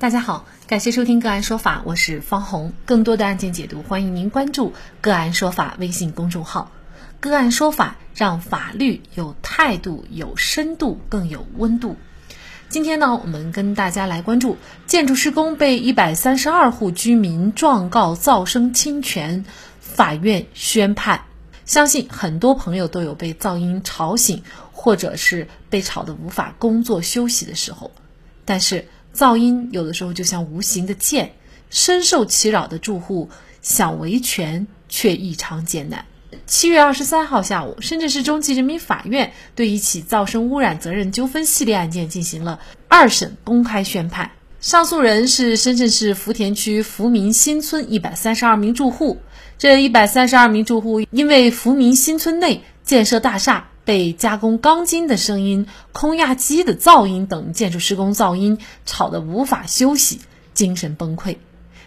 大家好，感谢收听个案说法，我是方红。更多的案件解读，欢迎您关注个案说法微信公众号。个案说法让法律有态度、有深度、更有温度。今天呢，我们跟大家来关注建筑施工被一百三十二户居民状告噪声侵权，法院宣判。相信很多朋友都有被噪音吵醒，或者是被吵得无法工作休息的时候，但是。噪音有的时候就像无形的剑，深受其扰的住户想维权却异常艰难。七月二十三号下午，深圳市中级人民法院对一起噪声污染责任纠纷系列案件进行了二审公开宣判。上诉人是深圳市福田区福民新村一百三十二名住户。这一百三十二名住户因为福民新村内建设大厦。被加工钢筋的声音、空压机的噪音等建筑施工噪音吵得无法休息，精神崩溃。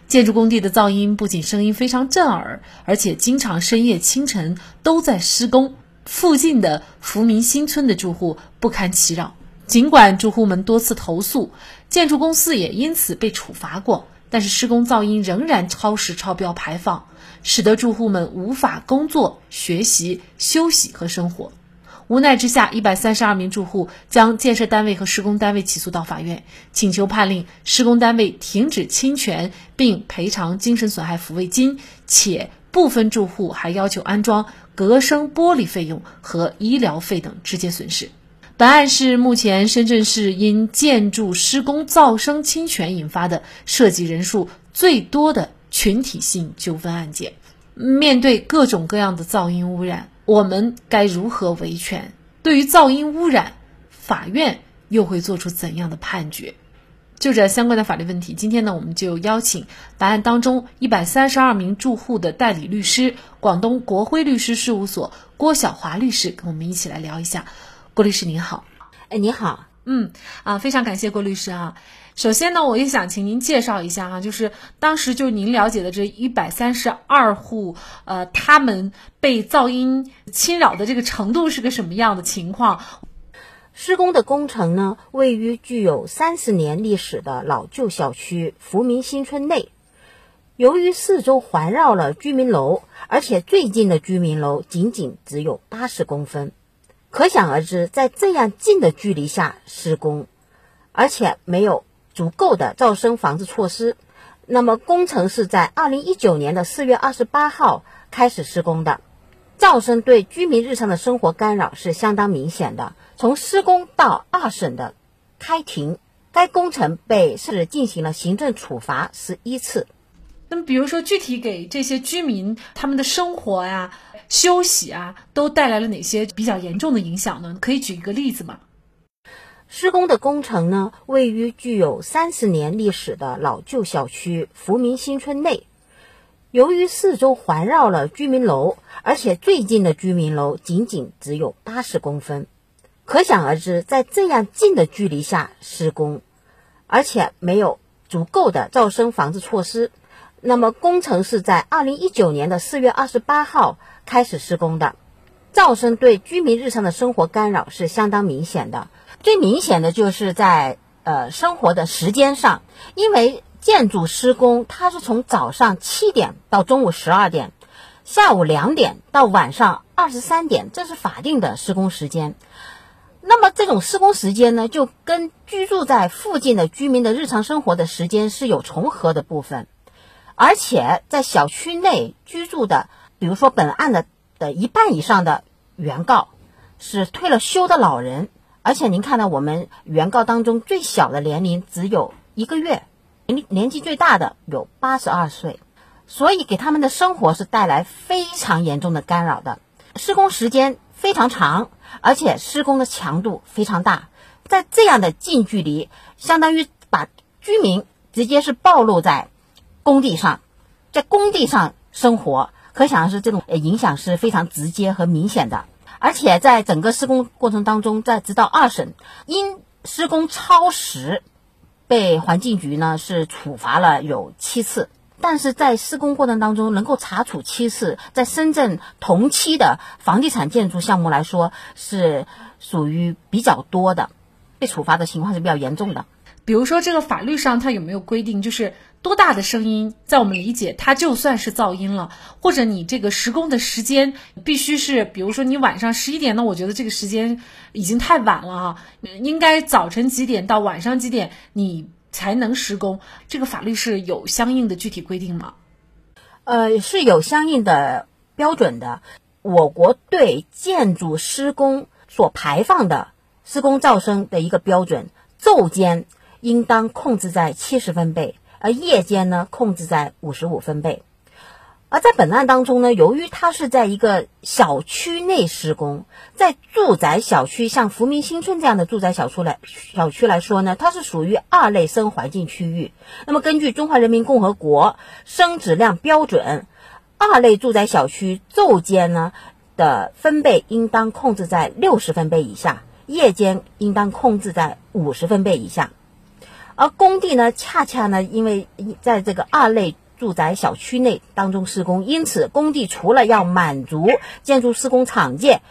建筑工地的噪音不仅声音非常震耳，而且经常深夜清晨都在施工。附近的福民新村的住户不堪其扰，尽管住户们多次投诉，建筑公司也因此被处罚过，但是施工噪音仍然超时超标排放，使得住户们无法工作、学习、休息和生活。无奈之下，一百三十二名住户将建设单位和施工单位起诉到法院，请求判令施工单位停止侵权，并赔偿精神损害抚慰金，且部分住户还要求安装隔声玻璃费用和医疗费等直接损失。本案是目前深圳市因建筑施工噪声侵权引发的涉及人数最多的群体性纠纷案件。面对各种各样的噪音污染。我们该如何维权？对于噪音污染，法院又会做出怎样的判决？就这相关的法律问题，今天呢，我们就邀请本案当中一百三十二名住户的代理律师，广东国辉律师事务所郭晓华律师，跟我们一起来聊一下。郭律师您好，哎，你好，嗯，啊，非常感谢郭律师啊。首先呢，我也想请您介绍一下哈，就是当时就您了解的这一百三十二户，呃，他们被噪音侵扰的这个程度是个什么样的情况？施工的工程呢，位于具有三十年历史的老旧小区福民新村内，由于四周环绕了居民楼，而且最近的居民楼仅仅只有八十公分，可想而知，在这样近的距离下施工，而且没有。足够的噪声防治措施。那么，工程是在二零一九年的四月二十八号开始施工的。噪声对居民日常的生活干扰是相当明显的。从施工到二审的开庭，该工程被是进行了行政处罚十一次。那么，比如说具体给这些居民他们的生活呀、休息啊，都带来了哪些比较严重的影响呢？可以举一个例子吗？施工的工程呢，位于具有三十年历史的老旧小区福民新村内。由于四周环绕了居民楼，而且最近的居民楼仅仅只有八十公分，可想而知，在这样近的距离下施工，而且没有足够的噪声防治措施。那么，工程是在二零一九年的四月二十八号开始施工的。噪声对居民日常的生活干扰是相当明显的。最明显的就是在呃生活的时间上，因为建筑施工它是从早上七点到中午十二点，下午两点到晚上二十三点，这是法定的施工时间。那么这种施工时间呢，就跟居住在附近的居民的日常生活的时间是有重合的部分，而且在小区内居住的，比如说本案的的一半以上的原告是退了休的老人。而且您看到我们原告当中最小的年龄只有一个月，年年纪最大的有八十二岁，所以给他们的生活是带来非常严重的干扰的。施工时间非常长，而且施工的强度非常大，在这样的近距离，相当于把居民直接是暴露在工地上，在工地上生活，可想而知这种影响是非常直接和明显的。而且在整个施工过程当中，在直到二审，因施工超时，被环境局呢是处罚了有七次。但是在施工过程当中能够查处七次，在深圳同期的房地产建筑项目来说，是属于比较多的，被处罚的情况是比较严重的。比如说这个法律上它有没有规定，就是多大的声音，在我们理解它就算是噪音了，或者你这个施工的时间必须是，比如说你晚上十一点呢，我觉得这个时间已经太晚了啊，应该早晨几点到晚上几点你才能施工，这个法律是有相应的具体规定吗？呃，是有相应的标准的。我国对建筑施工所排放的施工噪声的一个标准，昼间应当控制在七十分贝，而夜间呢控制在五十五分贝。而在本案当中呢，由于它是在一个小区内施工，在住宅小区，像福民新村这样的住宅小区来小区来说呢，它是属于二类声环境区域。那么根据《中华人民共和国声质量标准》。二类住宅小区昼间呢的分贝应当控制在六十分贝以下，夜间应当控制在五十分贝以下。而工地呢，恰恰呢，因为在这个二类住宅小区内当中施工，因此工地除了要满足建筑施工厂界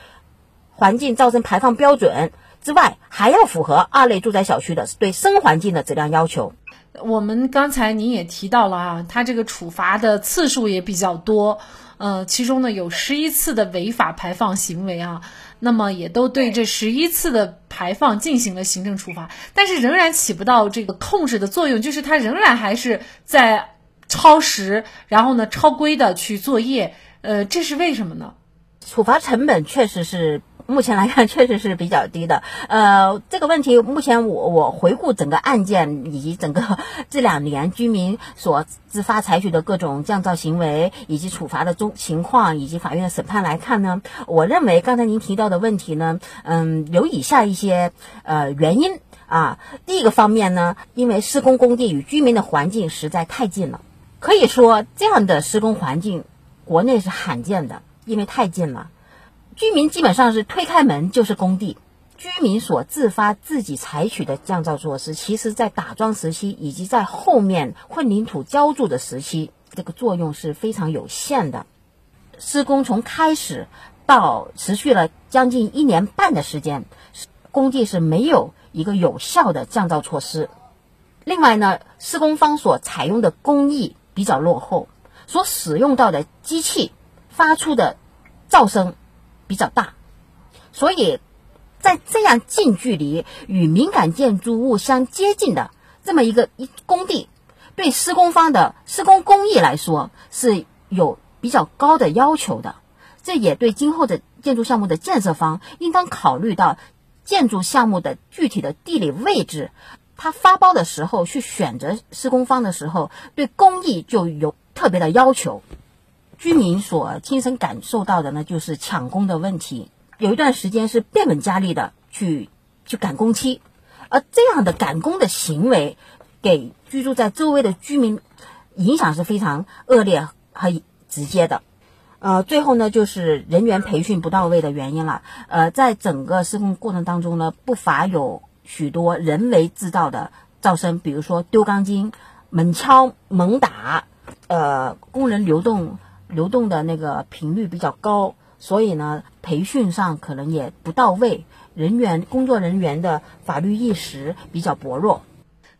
环境噪声排放标准之外，还要符合二类住宅小区的对声环境的质量要求。我们刚才您也提到了啊，他这个处罚的次数也比较多，呃，其中呢有十一次的违法排放行为啊，那么也都对这十一次的排放进行了行政处罚，但是仍然起不到这个控制的作用，就是它仍然还是在超时，然后呢超规的去作业，呃，这是为什么呢？处罚成本确实是。目前来看，确实是比较低的。呃，这个问题目前我我回顾整个案件以及整个 这两年居民所自发采取的各种降噪行为以及处罚的中情况以及法院的审判来看呢，我认为刚才您提到的问题呢，嗯，有以下一些呃原因啊。第一个方面呢，因为施工工地与居民的环境实在太近了，可以说这样的施工环境国内是罕见的，因为太近了。居民基本上是推开门就是工地，居民所自发自己采取的降噪措施，其实在打桩时期以及在后面混凝土浇筑的时期，这个作用是非常有限的。施工从开始到持续了将近一年半的时间，工地是没有一个有效的降噪措施。另外呢，施工方所采用的工艺比较落后，所使用到的机器发出的噪声。比较大，所以在这样近距离与敏感建筑物相接近的这么一个一工地，对施工方的施工工艺来说是有比较高的要求的。这也对今后的建筑项目的建设方应当考虑到建筑项目的具体的地理位置，他发包的时候去选择施工方的时候，对工艺就有特别的要求。居民所亲身感受到的呢，就是抢工的问题。有一段时间是变本加厉的去去赶工期，而这样的赶工的行为，给居住在周围的居民影响是非常恶劣和直接的。呃，最后呢，就是人员培训不到位的原因了。呃，在整个施工过程当中呢，不乏有许多人为制造的噪声，比如说丢钢筋、猛敲猛打，呃，工人流动。流动的那个频率比较高，所以呢，培训上可能也不到位，人员工作人员的法律意识比较薄弱。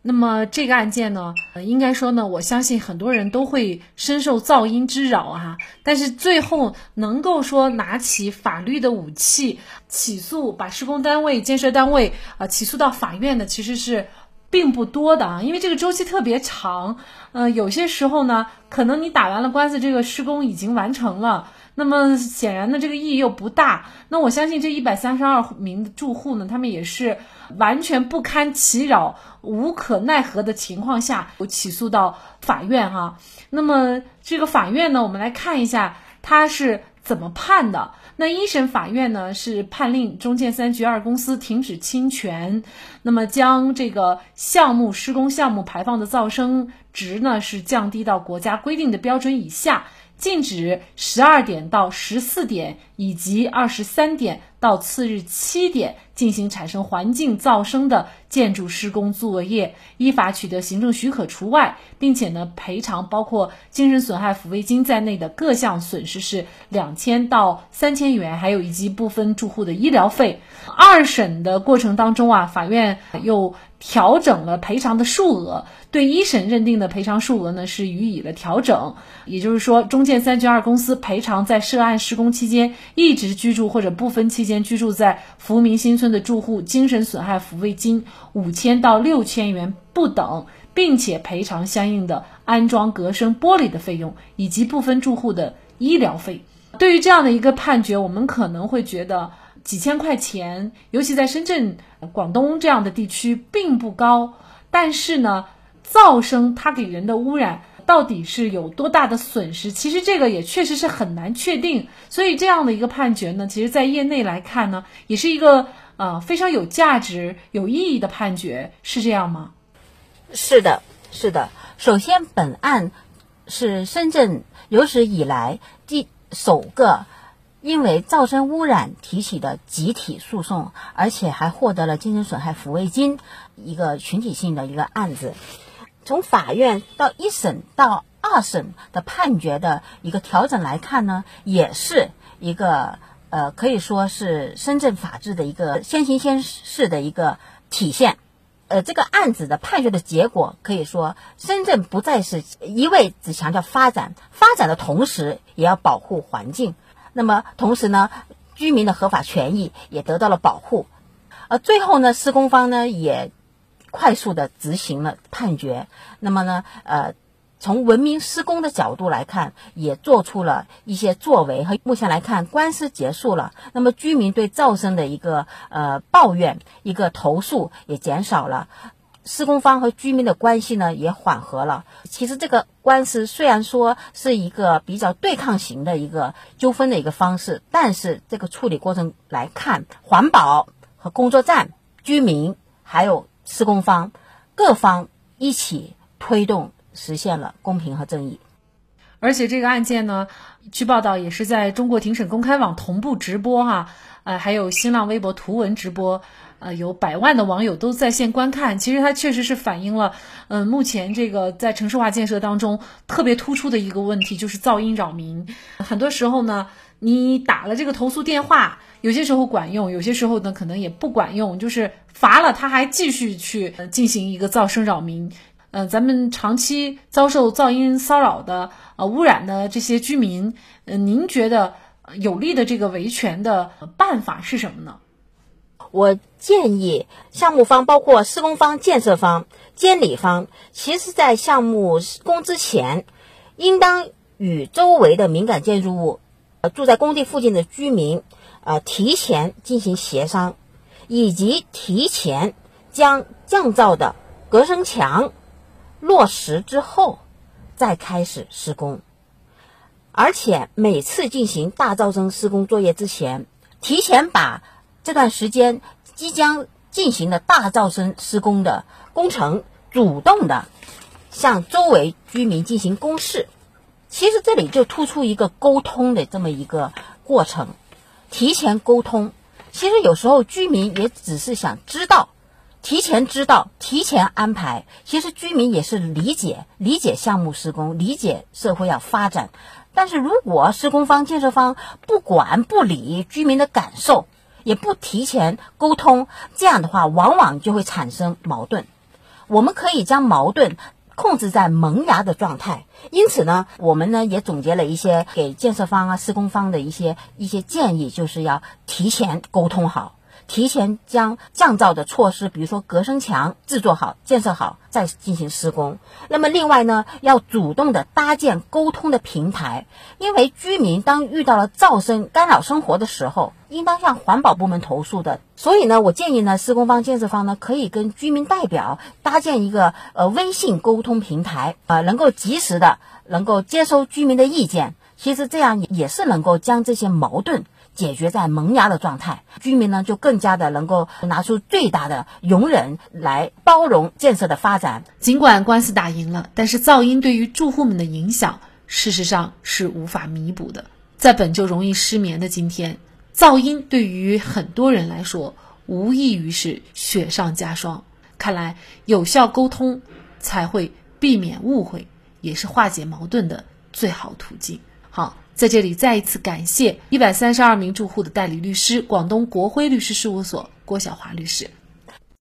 那么这个案件呢，应该说呢，我相信很多人都会深受噪音之扰啊。但是最后能够说拿起法律的武器起诉，把施工单位、建设单位啊起诉到法院的，其实是。并不多的啊，因为这个周期特别长，呃，有些时候呢，可能你打完了官司，这个施工已经完成了，那么显然呢，这个意义又不大。那我相信这一百三十二名住户呢，他们也是完全不堪其扰、无可奈何的情况下，起诉到法院哈。那么这个法院呢，我们来看一下他是怎么判的。那一审法院呢是判令中建三局二公司停止侵权，那么将这个项目施工项目排放的噪声值呢是降低到国家规定的标准以下。禁止十二点到十四点以及二十三点到次日七点进行产生环境噪声的建筑施工作业，依法取得行政许可除外，并且呢赔偿包括精神损害抚慰金在内的各项损失是两千到三千元，还有以及部分住户的医疗费。二审的过程当中啊，法院又。调整了赔偿的数额，对一审认定的赔偿数额呢是予以了调整。也就是说，中建三局二公司赔偿在涉案施工期间一直居住或者部分期间居住在福民新村的住户精神损害抚慰金五千到六千元不等，并且赔偿相应的安装隔声玻璃的费用以及部分住户的医疗费。对于这样的一个判决，我们可能会觉得。几千块钱，尤其在深圳、广东这样的地区并不高，但是呢，噪声它给人的污染到底是有多大的损失？其实这个也确实是很难确定。所以这样的一个判决呢，其实，在业内来看呢，也是一个呃非常有价值、有意义的判决，是这样吗？是的，是的。首先，本案是深圳有史以来第首个。因为噪声污染提起的集体诉讼，而且还获得了精神损害抚慰金，一个群体性的一个案子。从法院到一审到二审的判决的一个调整来看呢，也是一个呃可以说是深圳法治的一个先行先试的一个体现。呃，这个案子的判决的结果可以说，深圳不再是一味只强调发展，发展的同时也要保护环境。那么同时呢，居民的合法权益也得到了保护，而最后呢，施工方呢也快速的执行了判决。那么呢，呃，从文明施工的角度来看，也做出了一些作为。和目前来看，官司结束了，那么居民对噪声的一个呃抱怨、一个投诉也减少了。施工方和居民的关系呢也缓和了。其实这个官司虽然说是一个比较对抗型的一个纠纷的一个方式，但是这个处理过程来看，环保和工作站、居民还有施工方各方一起推动，实现了公平和正义。而且这个案件呢，据报道也是在中国庭审公开网同步直播哈，呃，还有新浪微博图文直播。呃，有百万的网友都在线观看，其实它确实是反映了，嗯，目前这个在城市化建设当中特别突出的一个问题，就是噪音扰民。很多时候呢，你打了这个投诉电话，有些时候管用，有些时候呢可能也不管用，就是罚了他还继续去进行一个噪声扰民。呃，咱们长期遭受噪音骚扰的呃污染的这些居民，嗯，您觉得有利的这个维权的办法是什么呢？我建议项目方，包括施工方、建设方、监理方，其实在项目施工之前，应当与周围的敏感建筑物、呃住在工地附近的居民，呃提前进行协商，以及提前将降噪的隔声墙落实之后，再开始施工。而且每次进行大噪声施工作业之前，提前把。这段时间即将进行的大噪声施工的工程，主动的向周围居民进行公示。其实这里就突出一个沟通的这么一个过程，提前沟通。其实有时候居民也只是想知道，提前知道，提前安排。其实居民也是理解理解项目施工，理解社会要发展。但是如果施工方、建设方不管不理居民的感受，也不提前沟通，这样的话往往就会产生矛盾。我们可以将矛盾控制在萌芽的状态。因此呢，我们呢也总结了一些给建设方啊、施工方的一些一些建议，就是要提前沟通好。提前将降噪的措施，比如说隔声墙制作好、建设好，再进行施工。那么另外呢，要主动的搭建沟通的平台，因为居民当遇到了噪声干扰生活的时候，应当向环保部门投诉的。所以呢，我建议呢，施工方、建设方呢，可以跟居民代表搭建一个呃微信沟通平台，呃，能够及时的能够接收居民的意见。其实这样也是能够将这些矛盾。解决在萌芽的状态，居民呢就更加的能够拿出最大的容忍来包容建设的发展。尽管官司打赢了，但是噪音对于住户们的影响，事实上是无法弥补的。在本就容易失眠的今天，噪音对于很多人来说，无异于是雪上加霜。看来有效沟通才会避免误会，也是化解矛盾的最好途径。好。在这里再一次感谢一百三十二名住户的代理律师，广东国辉律师事务所郭晓华律师。